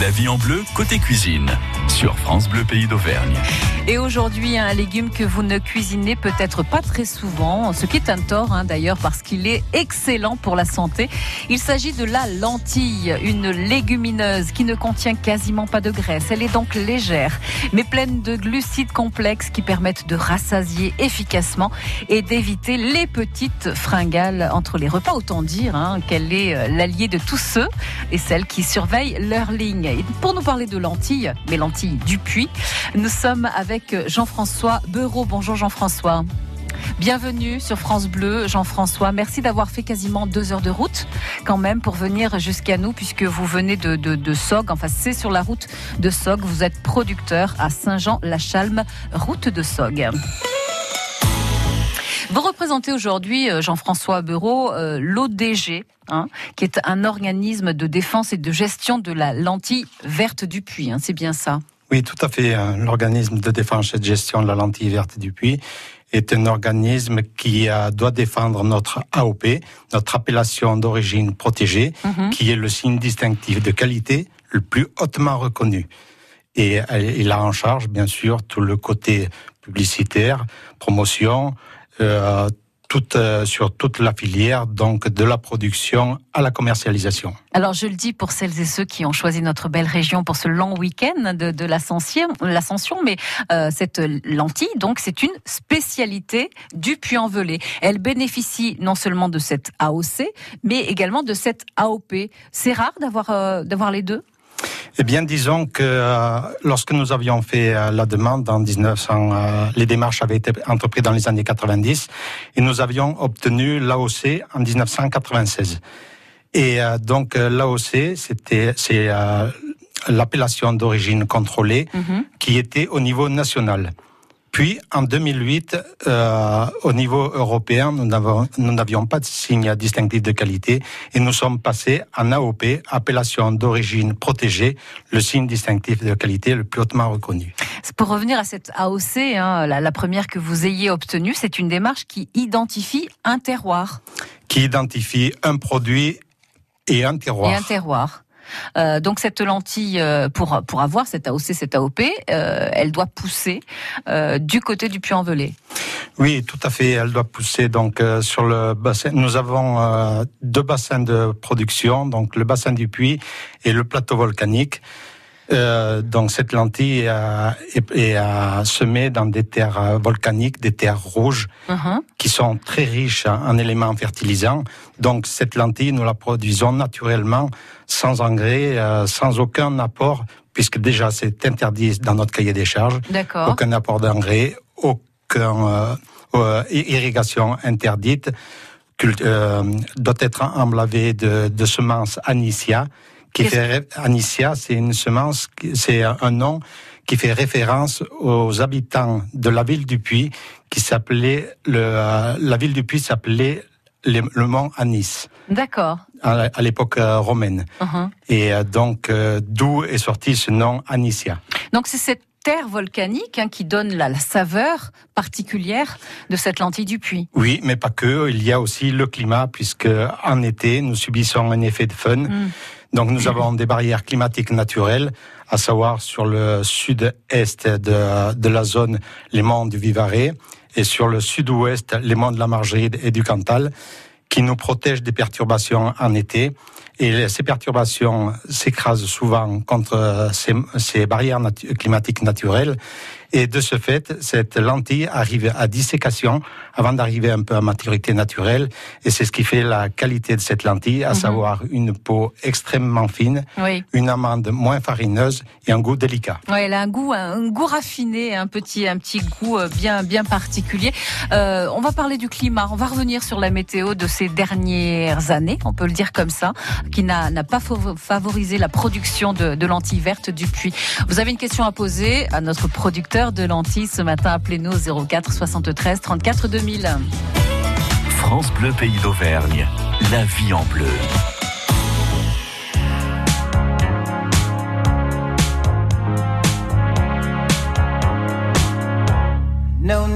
La vie en bleu côté cuisine sur France Bleu Pays d'Auvergne. Et aujourd'hui, un légume que vous ne cuisinez peut-être pas très souvent, ce qui est un tort hein, d'ailleurs parce qu'il est excellent pour la santé. Il s'agit de la lentille, une légumineuse qui ne contient quasiment pas de graisse. Elle est donc légère, mais pleine de glucides complexes qui permettent de rassasier efficacement et d'éviter les petites fringales entre les repas. Autant dire hein, qu'elle est euh, l'allié de tous ceux et celles qui surveillent leur ligne. Pour nous parler de lentilles, mais lentilles du Puy. Nous sommes avec Jean-François Beurreau. Bonjour Jean-François. Bienvenue sur France Bleu, Jean-François. Merci d'avoir fait quasiment deux heures de route quand même pour venir jusqu'à nous puisque vous venez de Sog. Enfin, c'est sur la route de Sog. Vous êtes producteur à Saint-Jean-la-Chalme, route de Sog. Vous représentez aujourd'hui, euh, Jean-François Bureau, euh, l'ODG, hein, qui est un organisme de défense et de gestion de la lentille verte du puits. Hein, c'est bien ça? Oui, tout à fait. Euh, l'organisme de défense et de gestion de la lentille verte du puits est un organisme qui doit défendre notre AOP, notre appellation d'origine protégée, mhm. qui est le signe distinctif de qualité le plus hautement reconnu. Et il a en charge, bien sûr, tout le côté publicitaire, promotion, euh, euh, sur toute la filière, donc de la production à la commercialisation. Alors je le dis pour celles et ceux qui ont choisi notre belle région pour ce long week-end de, l'ascension, mais euh, cette lentille, donc c'est une spécialité du Puy-en-Velay. Elle bénéficie non seulement de cette AOC, mais également de cette AOP. C'est rare d'avoir d'avoir les deux? Eh bien, disons que euh, lorsque nous avions fait euh, la demande en 1900, euh, les démarches avaient été entreprises dans les années 90 et nous avions obtenu l'AOC en 1996. Et donc l'AOC, c'était c'est l'appellation d'origine contrôlée mm-hmm. qui était au niveau national. Puis, en 2008, euh, au niveau européen, nous n'avions pas de signe distinctif de qualité et nous sommes passés en AOP, appellation d'origine protégée, le signe distinctif de qualité le plus hautement reconnu. Pour revenir à cette AOC, hein, la, la première que vous ayez obtenue, c'est une démarche qui identifie un terroir. Qui identifie un produit et un terroir. Et un terroir. Euh, donc cette lentille, euh, pour pour avoir cette AOC, cette AOP, euh, elle doit pousser du côté du Puy-en-Velay. Oui, tout à fait. Elle doit pousser donc sur le bassin. Nous avons deux bassins de production, donc le bassin du Puy et le plateau volcanique. Euh, donc cette lentille euh, est, est semée dans des terres volcaniques, des terres rouges, uh-huh. qui sont très riches en éléments fertilisants. Donc cette lentille, nous la produisons naturellement, sans engrais, euh, sans aucun apport, puisque déjà c'est interdit dans notre cahier des charges. Aucun apport d'engrais, aucune irrigation interdite. doit être emblavé de, de semences Anicia qui fait Anicia, c'est une semence, c'est un nom qui fait référence aux habitants de la ville du Puy, qui s'appelait le, la ville du Puy s'appelait le, mont Anis. D'accord. À, l'époque euh, romaine. Uh-huh. Et euh, donc, euh, d'où est sorti ce nom Anicia. Donc, c'est cette terre volcanique hein, qui donne la, saveur particulière de cette lentille du puits. Oui, mais pas que. Il y a aussi le climat, puisque en été, nous subissons un effet de fun. Mm. Donc nous avons des barrières climatiques naturelles, à savoir sur le sud-est de, la zone, les monts du Vivarais, et sur le sud-ouest, les monts de la Margeride et du Cantal, qui nous protègent des perturbations en été. Et ces perturbations s'écrasent souvent contre ces, ces barrières climatiques naturelles et de ce fait, cette lentille arrive à dissécation avant d'arriver un peu à maturité naturelle. Et c'est ce qui fait la qualité de cette lentille, à mhm. savoir une peau extrêmement fine, une amande moins farineuse et un goût délicat. Oui, elle a un goût, un goût raffiné, un petit, un petit goût euh, bien, bien particulier. Euh, on va parler du climat. On va revenir sur la météo de ces dernières années, on peut le dire comme ça, qui n'a pas favorisé la production de, de lentilles vertes du puits. Vous avez une question à poser à notre producteur de lentilles ce matin. Appelez-nous 04 73 34 2000. France Bleu Pays d'Auvergne. La vie en bleu. No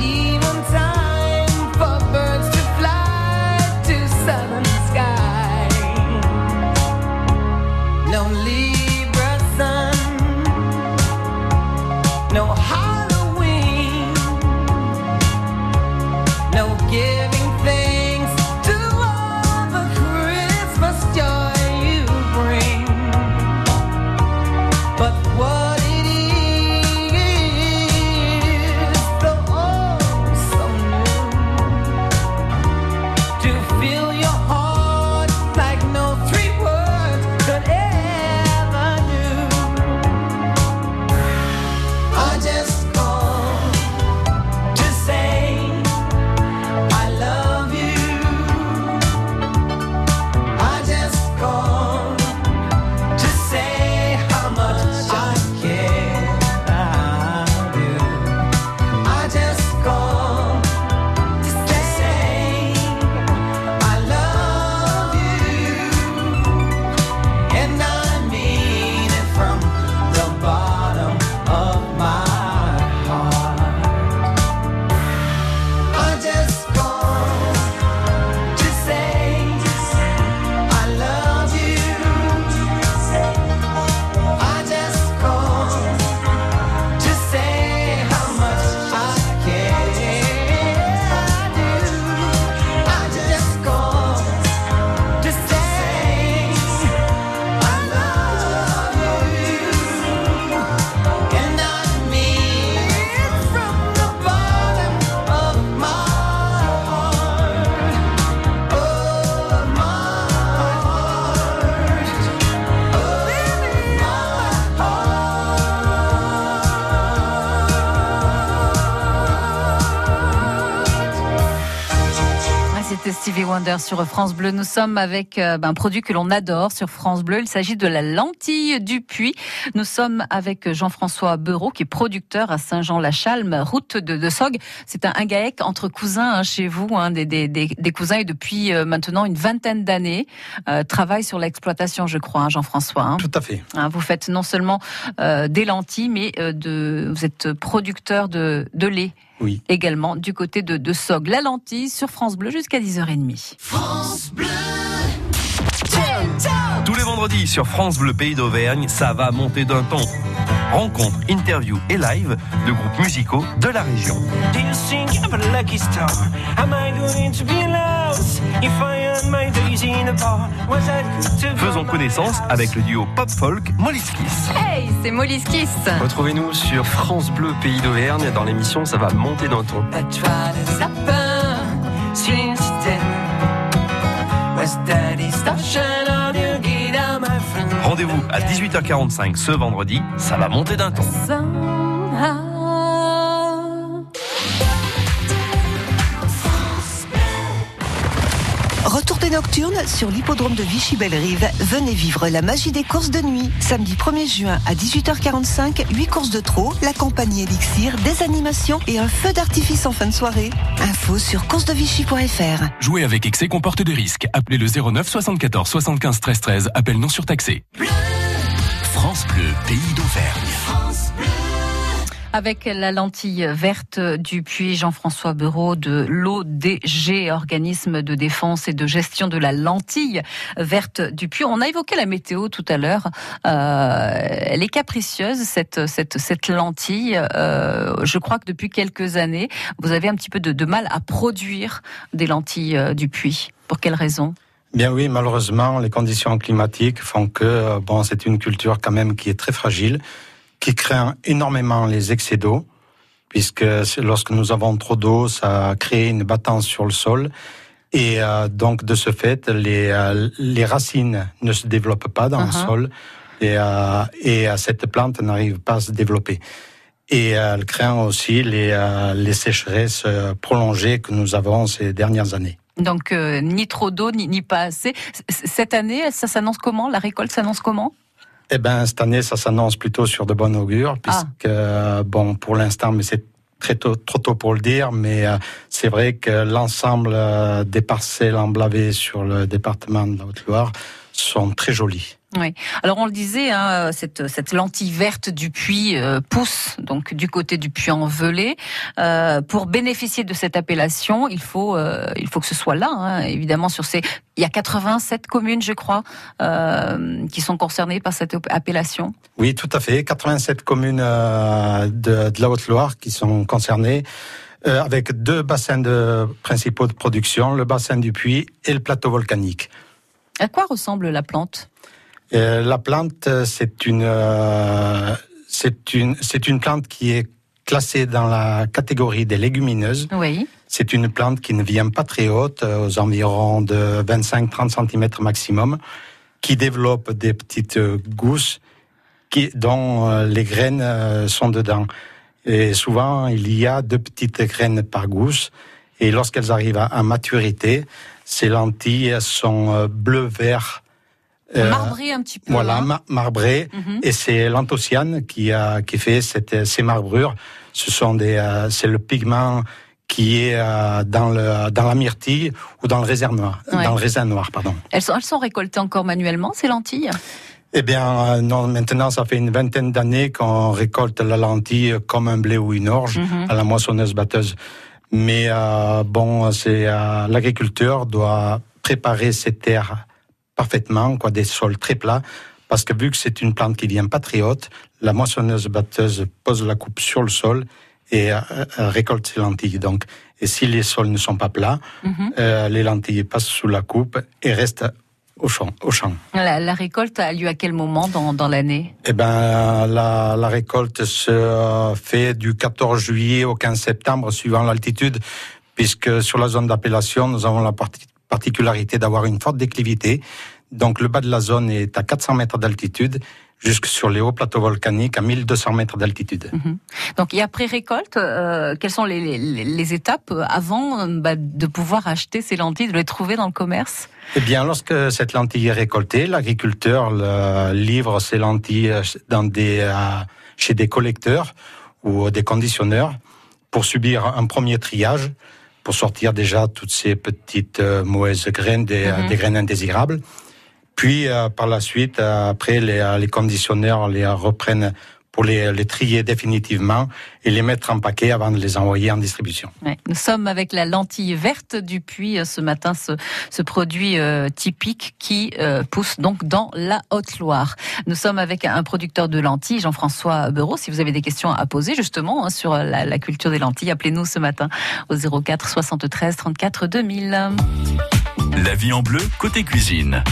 evening. Wonder sur France Bleu. Nous sommes avec euh, ben, un produit que l'on adore sur France Bleu. Il s'agit de la lentille du puits. Nous sommes avec Jean-François Beurreau, qui est producteur à Saint-Jean-la-Chalme, route de, de Sog. C'est un, un GAEC entre cousins hein, chez vous, hein, des, des, des, des cousins, et depuis euh, maintenant une vingtaine d'années, euh, travaille sur l'exploitation, je crois, hein, Jean-François. Tout à fait. Vous faites non seulement euh, des lentilles, mais de, vous êtes producteur de, de lait Oui. également du côté de, de Sog. La lentille sur France Bleu jusqu'à 10h30. Tous les vendredis sur France Bleu Pays d'Auvergne, ça va monter d'un ton. Rencontres, interviews et live de groupes musicaux de la région. Faisons connaissance avec le duo pop-folk Molliskis. Hey, c'est Molly Kiss. Retrouvez-nous sur France Bleu Pays d'Auvergne dans l'émission Ça va monter d'un ton. Daddy station Rendez-vous à 18h45 ce vendredi, ça va monter d'un ton. Nocturnes sur l'hippodrome de Vichy-Belle-Rive. Venez vivre la magie des courses de nuit. Samedi 1er juin à 18h45, 8 courses de trot, la compagnie Elixir, des animations et un feu d'artifice en fin de soirée. Info sur coursesdevichy.fr. Jouer avec excès comporte des risques. Appelez le 09 74 75 13 13. Appel non surtaxé. France Bleu, pays d'Auvergne. Avec la lentille verte du puits Jean-François Bureau de l'ODG, organisme de défense et de gestion de la lentille verte du puits. On a évoqué la météo tout à l'heure. Euh, elle est capricieuse, cette, cette, cette lentille. Euh, je crois que depuis quelques années, vous avez un petit peu de, de mal à produire des lentilles euh, du puits. Pour quelle raison? Bien oui, malheureusement, les conditions climatiques font que bon, c'est une culture quand même qui est très fragile, qui craint énormément les excès d'eau, puisque lorsque nous avons trop d'eau, ça crée une battance sur le sol. Et euh, donc, de ce fait, les, euh, les racines ne se développent pas dans le Uh-huh. sol et, euh, et cette plante n'arrive pas à se développer. Et elle craint aussi les, les sécheresses prolongées que nous avons ces dernières années. Donc ni trop d'eau, ni, ni pas assez. Cette année, ça s'annonce comment? La récolte s'annonce comment? Eh ben cette année, ça s'annonce plutôt sur de bonnes augures, puisque euh, bon, pour l'instant, mais c'est très tôt, trop tôt pour le dire, mais euh, c'est vrai que l'ensemble euh, des parcelles emblavées sur le département de la Haute-Loire sont très jolies. Oui. Alors on le disait, hein, cette, cette lentille verte du puits euh, pousse donc du côté du puits en Velay. Euh, pour bénéficier de cette appellation, il faut euh, il faut que ce soit là, hein, évidemment sur ces. Il y a 87 communes, je crois, qui sont concernées par cette appellation. Oui, tout à fait. 87 communes de, de la Haute-Loire qui sont concernées, avec deux bassins de, principaux de production, le bassin du puits et le plateau volcanique. À quoi ressemble la plante? Euh, la plante, euh, c'est une, euh, c'est une, c'est une plante qui est classée dans la catégorie des légumineuses. Oui. C'est une plante qui ne vient pas très haute, euh, aux environs de 25-30 cm maximum, qui développe des petites gousses qui, dont les graines sont dedans. Et souvent, il y a deux petites graines par gousse. Et lorsqu'elles arrivent à, maturité, ces lentilles sont bleu-vert. Euh, Marbré un petit peu. voilà, hein. ma- marbré. Mhm. Et c'est l'anthocyane qui a qui fait cette, ces marbrures. Ce sont des, euh, c'est le pigment qui est euh, dans le dans la myrtille ou dans le raisin noir, Ouais. dans le raisin noir, pardon. Elles sont, elles sont récoltées encore manuellement, ces lentilles? Eh bien, non, maintenant, ça fait une vingtaine d'années qu'on récolte la lentille comme un blé ou une orge Mhm. à la moissonneuse-batteuse. Mais euh, bon, c'est euh, l'agriculteur doit préparer ses terres parfaitement, quoi, des sols très plats, parce que vu que c'est une plante qui vient pas très haute, la moissonneuse-batteuse pose la coupe sur le sol et euh, euh, récolte ses lentilles. Donc, et si les sols ne sont pas plats, Mhm. euh, les lentilles passent sous la coupe et restent au champ. Au champ. la, la récolte a lieu à quel moment dans, dans l'année? Eh ben, la, la récolte se fait du 14 juillet au 15 septembre, suivant l'altitude, puisque sur la zone d'appellation, nous avons la parti- particularité d'avoir une forte déclivité. Donc, le bas de la zone est à 400 mètres d'altitude, jusque sur les hauts plateaux volcaniques à 1200 mètres d'altitude. Donc, et après récolte, euh, quelles sont les, les- les étapes avant euh, bah, de pouvoir acheter ces lentilles, de les trouver dans le commerce? Eh bien, lorsque cette lentille est récoltée, l'agriculteur livre ces lentilles dans des, euh, chez des collecteurs ou des conditionneurs pour subir un premier triage, pour sortir déjà toutes ces petites euh, mauvaises graines, des, Mhm. des graines indésirables. Puis, euh, par la suite, euh, après, les, les conditionneurs les reprennent pour les, les trier définitivement et les mettre en paquet avant de les envoyer en distribution. Ouais. Nous sommes avec la lentille verte du puits euh, ce matin, ce, ce produit euh, typique qui euh, pousse donc dans la Haute-Loire. Nous sommes avec un producteur de lentilles, Jean-François Bereau. Si vous avez des questions à poser justement hein, sur la, la culture des lentilles, appelez-nous ce matin au 04 73 34 2000. La vie en bleu, côté cuisine.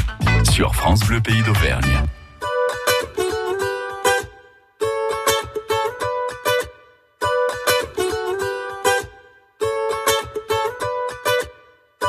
Sur France Bleu Pays d'Auvergne.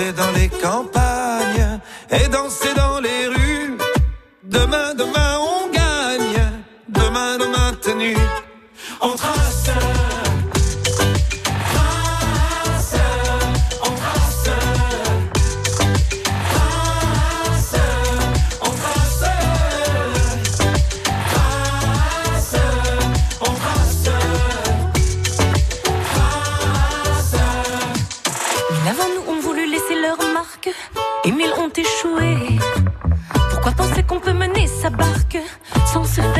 Dans les campagnes et danser dans les rues. Demain, demain, on gagne. Demain, demain, tenu. On. Trace, laisser leur marque, et mille ont échoué. Pourquoi penser qu'on peut mener sa barque sans se faire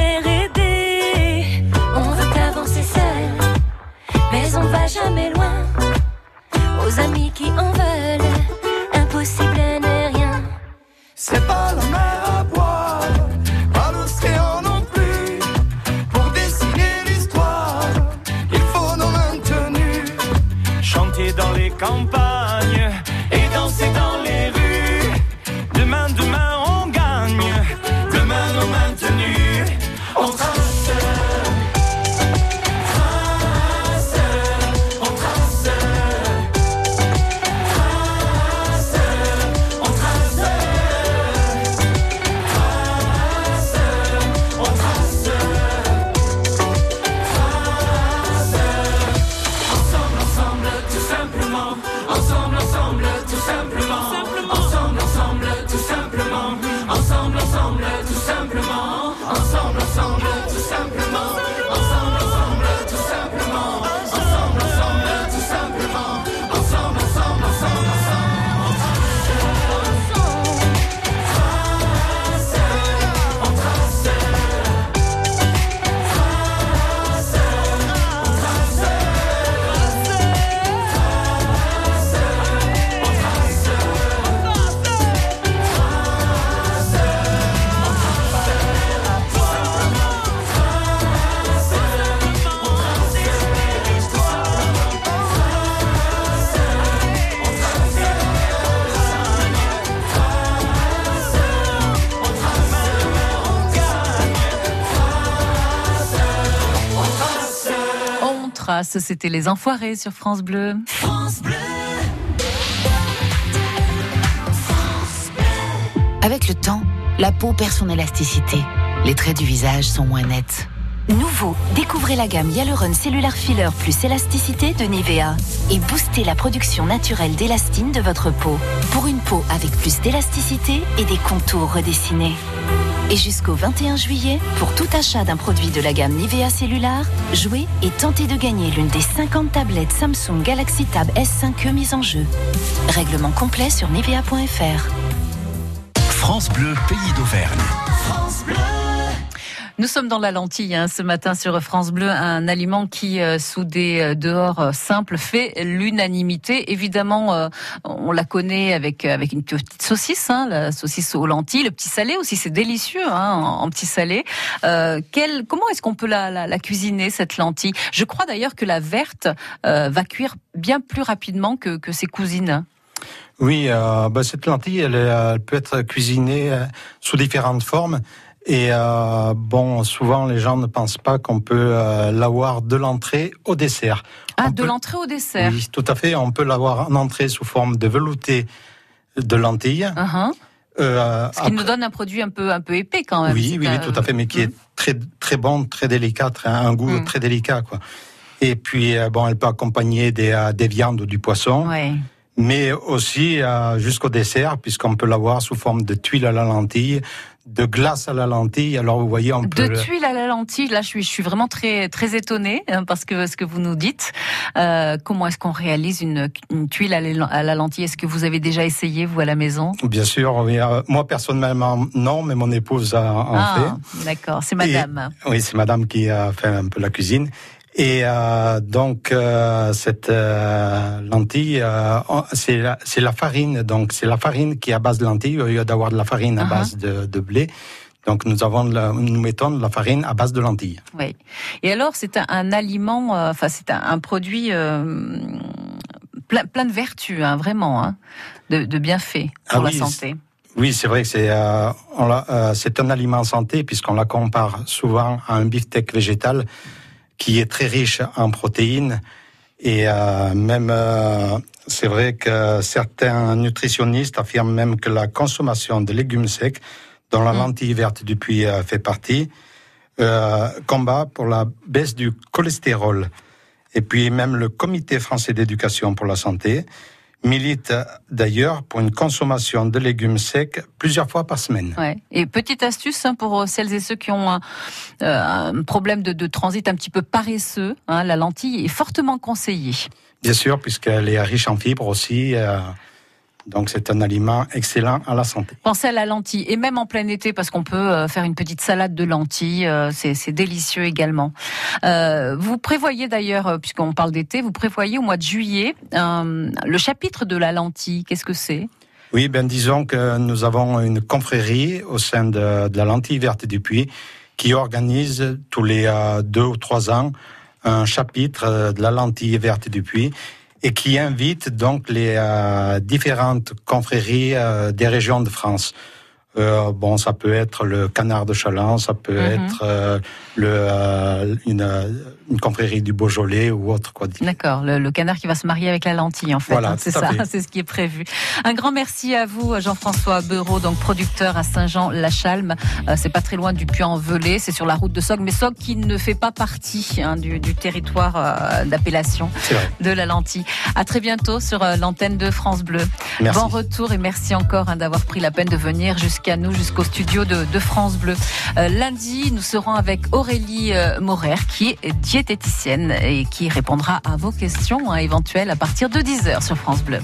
Brass, c'était les enfoirés sur France Bleu. France Bleu. Avec le temps, la peau perd son élasticité. Les traits du visage sont moins nets. Nouveau, découvrez la gamme Hyaluron Cellular Filler plus élasticité de Nivea et boostez la production naturelle d'élastine de votre peau pour une peau avec plus d'élasticité et des contours redessinés. Et jusqu'au 21 juillet, pour tout achat d'un produit de la gamme Nivea Cellular, jouez et tentez de gagner l'une des 50 tablettes Samsung Galaxy Tab S5e mises en jeu. Règlement complet sur nivea.fr. France Bleu, pays d'Auvergne. Nous sommes dans la lentille hein, ce matin sur France Bleu, un aliment qui, euh, sous des euh, dehors euh, simples, fait l'unanimité. Évidemment, on la connaît avec avec une petite saucisse, hein, la saucisse aux lentilles, le petit salé aussi, c'est délicieux hein, en, petit salé. Comment est-ce qu'on peut la, cuisiner cette lentille? Je crois d'ailleurs que la verte va cuire bien plus rapidement que, que ses cousines. Oui, bah, cette lentille, elle, peut être cuisinée sous différentes formes. Et euh, bon, souvent les gens ne pensent pas qu'on peut euh, l'avoir de l'entrée au dessert. Ah, On de peut- l'entrée au dessert. Oui, tout à fait. On peut l'avoir en entrée sous forme de velouté de lentilles. Uh-huh. Euh, Ce qui nous donne un produit un peu un peu épais quand même. oui, oui, un- tout à fait, mais qui est très très bon, très délicat, très- un goût Mm. très délicat, quoi. Et puis bon, elle peut accompagner des, des viandes ou du poisson, Ouais. mais aussi euh, jusqu'au dessert, puisqu'on peut l'avoir sous forme de tuile à la lentille, de glace à la lentille. Alors vous voyez, on De peut. le- tuiles à la lentille, là je suis, je suis vraiment très très étonnée hein, parce que ce que vous nous dites. Euh, comment est-ce qu'on réalise une, une tuile à la, à la lentille? Est-ce que vous avez déjà essayé vous à la maison? Bien sûr, oui, euh, moi personnellement non, mais mon épouse a, en Ah, fait. d'accord, c'est madame. Oui, c'est madame qui a fait un peu la cuisine. Et euh, donc euh, cette euh, lentille, euh, c'est la, c'est la farine. Donc c'est la farine qui est à base de lentilles au lieu d'avoir de la farine à base de, de blé. Donc nous avons la- nous mettons de la farine à base de lentilles. Oui. Et alors c'est un, un aliment, euh, enfin c'est un, un produit euh, plein, plein de vertus, hein, vraiment, hein, de, de bienfaits pour Ah la oui, santé. Oui, c'est vrai que c'est euh, on l'a- euh, c'est un aliment santé puisqu'on la compare souvent à un beefsteak végétal qui est très riche en protéines et euh, même euh, c'est vrai que certains nutritionnistes affirment même que la consommation de légumes secs, dont la lentille verte du puits euh, fait partie, euh, combat pour la baisse du cholestérol. Et puis même le Comité français d'éducation pour la santé milite euh, d'ailleurs pour une consommation de légumes secs plusieurs fois par semaine. Ouais. Et petite astuce hein, pour celles et ceux qui ont un, euh, un problème de, de transit un petit peu paresseux, hein, la lentille est fortement conseillée. Bien sûr, puisqu'elle est riche en fibres aussi. euh, donc c'est un aliment excellent à la santé. Pensez à la lentille et même en plein été parce qu'on peut euh, faire une petite salade de lentilles, euh, c'est délicieux également. Euh, vous prévoyez d'ailleurs, puisqu'on parle d'été, vous prévoyez au mois de juillet euh, le chapitre de la lentille. Qu'est-ce que c'est? Oui, ben disons que nous avons une confrérie au sein de, de la lentille verte du puits qui organise tous les euh, deux ou trois ans un chapitre de la lentille verte du puits et qui invite donc les euh, différentes confréries euh, des régions de France. Euh, bon, ça peut être le canard de Chaland, ça peut Mhm. être euh, le, euh, une, une confrérie du Beaujolais ou autre. Quoi. D'accord, le, le canard qui va se marier avec la lentille en fait. Voilà, hein, c'est ça, c'est ce qui est prévu. Un grand merci à vous, Jean-François Beurreau, donc producteur à Saint-Jean-la-Chalme. Euh, c'est pas très loin du Puy-en-Velay, c'est sur la route de Sog, mais Sog qui ne fait pas partie hein, du, du territoire euh, d'appellation de la lentille. À très bientôt sur euh, l'antenne de France Bleu. Merci. Bon retour et merci encore hein, d'avoir pris la peine de venir jusqu'à nous, jusqu'au studio de, de France Bleu. Lundi, nous serons avec Aurélie Morer, qui est et qui répondra à vos questions hein, éventuelles à partir de 10h sur France Bleu.